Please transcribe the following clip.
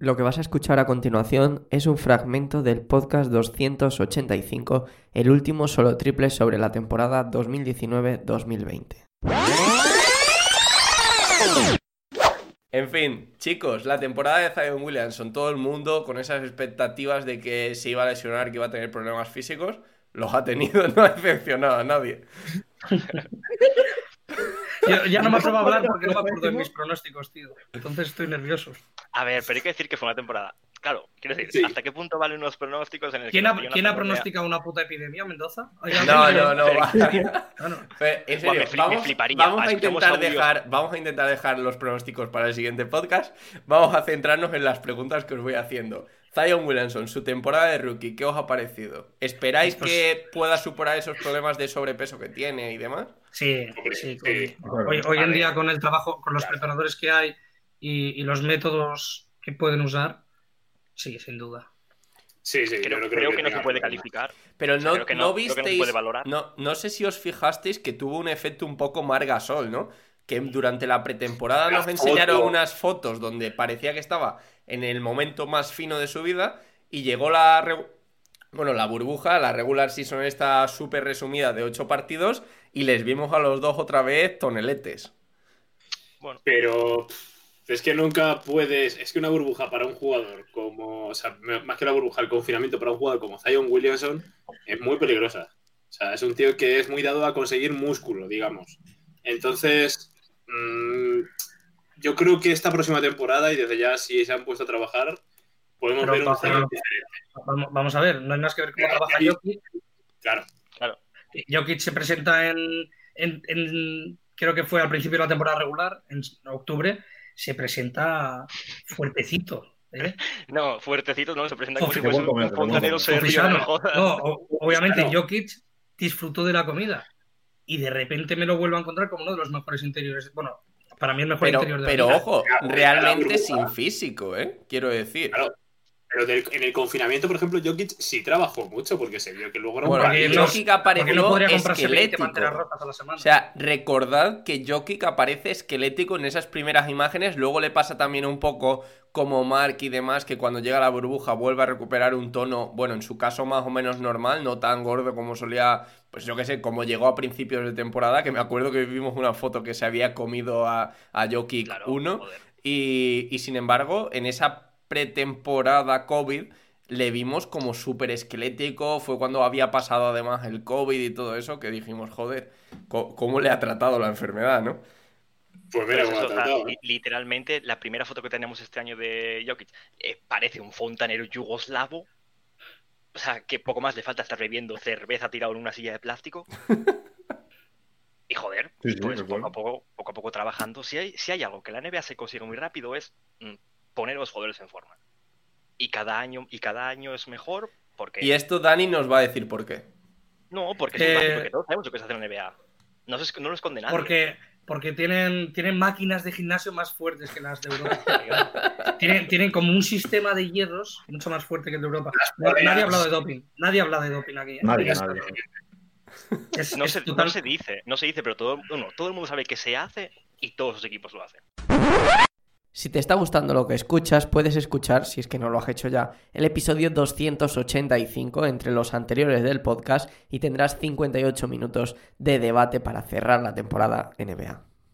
Lo que vas a escuchar a continuación es un fragmento del podcast 285, el último solo triple sobre la temporada 2019-2020. En fin, chicos, la temporada de Zion Williamson, todo el mundo con esas expectativas de que se iba a lesionar, que iba a tener problemas físicos, los ha tenido, no ha decepcionado a nadie. Ya no me atrevo a hablar porque no me acuerdo de mis pronósticos, tío. Entonces estoy nervioso. A ver, pero hay que decir que fue una temporada. Claro, quiero decir, ¿hasta qué punto valen unos pronósticos en el ¿Quién, ha, ¿quién ha pronosticado una puta epidemia, Mendoza? No, no, no. En serio, vamos, vamos a intentar dejar, vamos a intentar dejar los pronósticos para el siguiente podcast. Vamos a centrarnos en las preguntas que os voy haciendo. Zion Williamson, su temporada de rookie, ¿qué os ha parecido? ¿Esperáis pues que pueda superar esos problemas de sobrepeso que tiene y demás? Sí, sí. Hoy, en día con el trabajo, con los preparadores que hay y, los métodos que pueden usar, sí, sin duda. Sí, sí, creo, creo, que, no se puede calificar. Pero no, no, visteis. No, no, sé si os fijasteis que tuvo un efecto un poco Margasol, ¿no? Que durante la pretemporada nos enseñaron unas fotos donde parecía que estaba en el momento más fino de su vida y llegó la. Bueno, la burbuja, la regular season está súper resumida de ocho partidos y les vimos a los dos otra vez toneletes. Bueno. Pero es que nunca puedes. Es que una burbuja para un jugador como. O sea, más que la burbuja, el confinamiento para un jugador como Zion Williamson es muy peligrosa. O sea, es un tío que es muy dado a conseguir músculo, digamos. Entonces, mm, yo creo que esta próxima temporada, y desde ya si se han puesto a trabajar, podemos ver un. Vamos, a ver, no hay más que ver cómo trabaja Jokic. Claro. claro. Jokic se presenta en, en, Creo que fue al principio de la temporada regular, en octubre se presenta fuertecito. ¿eh? No, fuertecito no, se presenta como si fuese un fontanero serio. No, obviamente Jokic disfrutó de la comida y de repente me lo vuelvo a encontrar como uno de los mejores interiores. Bueno, para mí el mejor interior de Pero ojo, realmente sin físico, ¿eh? Quiero decir. Pero en el confinamiento, por ejemplo, Jokic sí trabajó mucho porque se vio que luego era bueno, Jokic apareció esquelético. O sea, recordad que Jokic aparece esquelético en esas primeras imágenes, luego le pasa también un poco como Mark y demás, que cuando llega la burbuja vuelve a recuperar un tono, bueno, en su caso más o menos normal, no tan gordo como solía, pues yo qué sé, como llegó a principios de temporada, que me acuerdo que vimos una foto que se había comido a, a Jokic 1, y, y sin embargo, en esa pretemporada COVID le vimos como súper esquelético, fue cuando había pasado además el COVID y todo eso, que dijimos, joder, ¿cómo, le ha tratado la enfermedad, no? Pues mira, ¿eh? literalmente la primera foto que tenemos este año de Jokic eh, parece un fontanero yugoslavo. O sea, que poco más le falta estar bebiendo cerveza tirado en una silla de plástico. y joder, pues poco, a poco, poco a poco trabajando. Si hay, si hay algo que la NBA se consigue muy rápido es mm, poner a los jugadores en forma. Y cada año, y cada año es mejor porque... Y esto Dani nos va a decir por qué. No, porque, eh, porque todos sabemos lo que se hace en la NBA. No, no lo esconde nadie. Porque, porque tienen, tienen máquinas de gimnasio más fuertes que las de Europa. tienen, tienen como un sistema de hierros mucho más fuerte que el de Europa. Nadie ha hablado de doping. Nadie habla de doping aquí. ¿eh? Nadie, no, se, no, se, dice, no se dice, pero todo, todo el mundo sabe que se hace y todos los equipos lo hacen. Si te está gustando lo que escuchas, puedes escuchar, si es que no lo has hecho ya, el episodio 285 entre los anteriores del podcast y tendrás 58 minutos de debate para cerrar la temporada NBA.